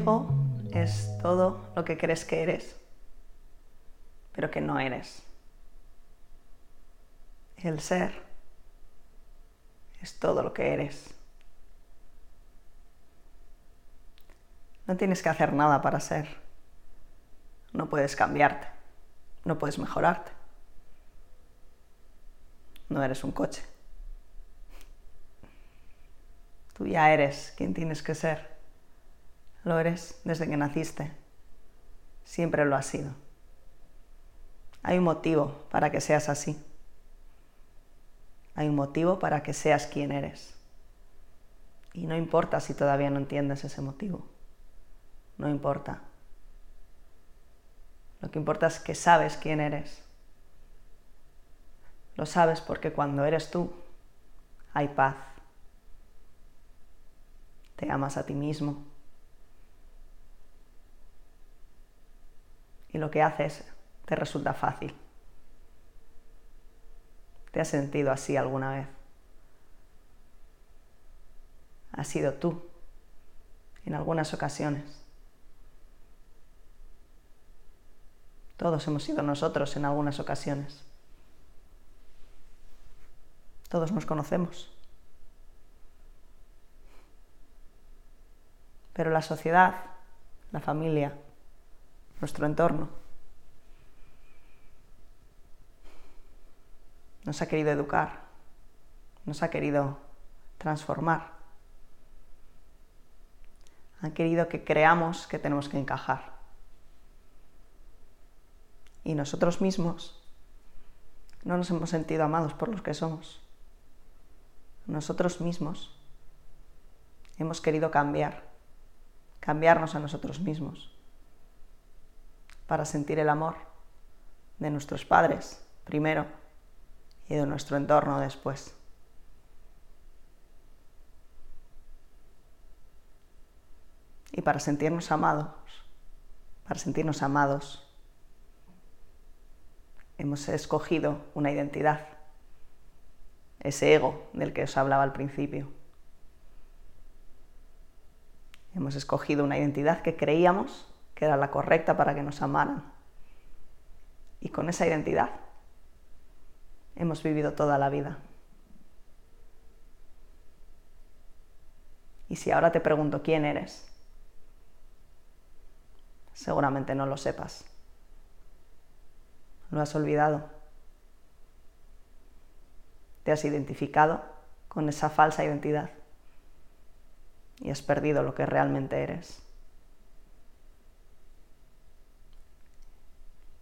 ego es todo lo que crees que eres, pero que no eres. El ser es todo lo que eres. No tienes que hacer nada para ser. No puedes cambiarte. No puedes mejorarte. No eres un coche. Tú ya eres quien tienes que ser. Lo eres desde que naciste. Siempre lo has sido. Hay un motivo para que seas así. Hay un motivo para que seas quien eres. Y no importa si todavía no entiendes ese motivo. No importa. Lo que importa es que sabes quién eres. Lo sabes porque cuando eres tú hay paz. Te amas a ti mismo. Lo que haces te resulta fácil. ¿Te has sentido así alguna vez? Has sido tú en algunas ocasiones. Todos hemos sido nosotros en algunas ocasiones. Todos nos conocemos. Pero la sociedad, la familia, nuestro entorno, nos ha querido educar, nos ha querido transformar. Han querido que creamos que tenemos que encajar. Y nosotros mismos no nos hemos sentido amados por los que somos. Nosotros mismos hemos querido cambiar, cambiarnos a nosotros mismos para sentir el amor de nuestros padres primero y de nuestro entorno después. Y para sentirnos amados, para sentirnos amados, hemos escogido una identidad, ese ego del que os hablaba al principio. Hemos escogido una identidad que creíamos que era la correcta para que nos amaran. Y con esa identidad hemos vivido toda la vida. Y si ahora te pregunto quién eres, seguramente no lo sepas. Lo has olvidado. Te has identificado con esa falsa identidad y has perdido lo que realmente eres.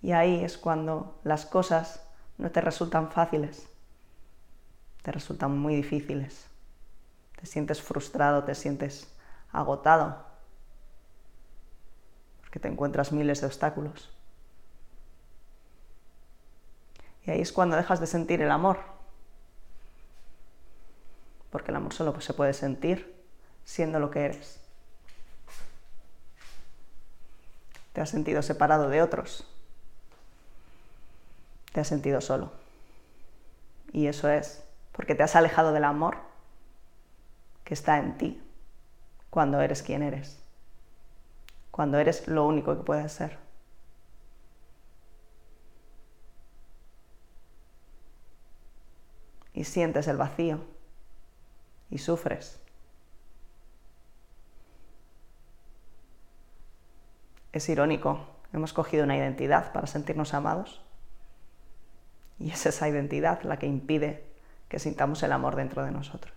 Y ahí es cuando las cosas no te resultan fáciles, te resultan muy difíciles. Te sientes frustrado, te sientes agotado, porque te encuentras miles de obstáculos. Y ahí es cuando dejas de sentir el amor, porque el amor solo se puede sentir siendo lo que eres. Te has sentido separado de otros, te has sentido solo. Y eso es porque te has alejado del amor que está en ti cuando eres quien eres, cuando eres lo único que puedes ser. Y sientes el vacío y sufres. Es irónico, hemos cogido una identidad para sentirnos amados y es esa identidad la que impide que sintamos el amor dentro de nosotros.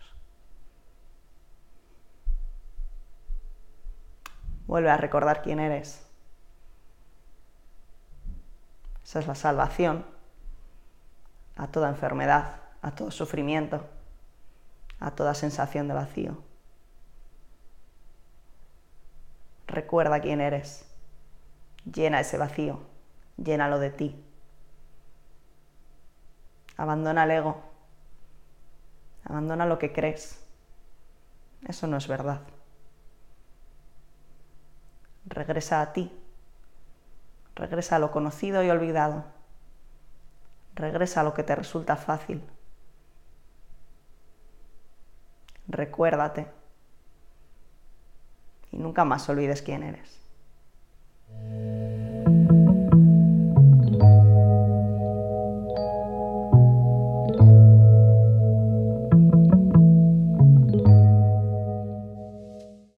Vuelve a recordar quién eres. Esa es la salvación a toda enfermedad, a todo sufrimiento, a toda sensación de vacío. Recuerda quién eres. Llena ese vacío. Llénalo de ti. Abandona el ego. Abandona lo que crees. Eso no es verdad. Regresa a ti. Regresa a lo conocido y olvidado. Regresa a lo que te resulta fácil. Recuérdate. Y nunca más olvides quién eres.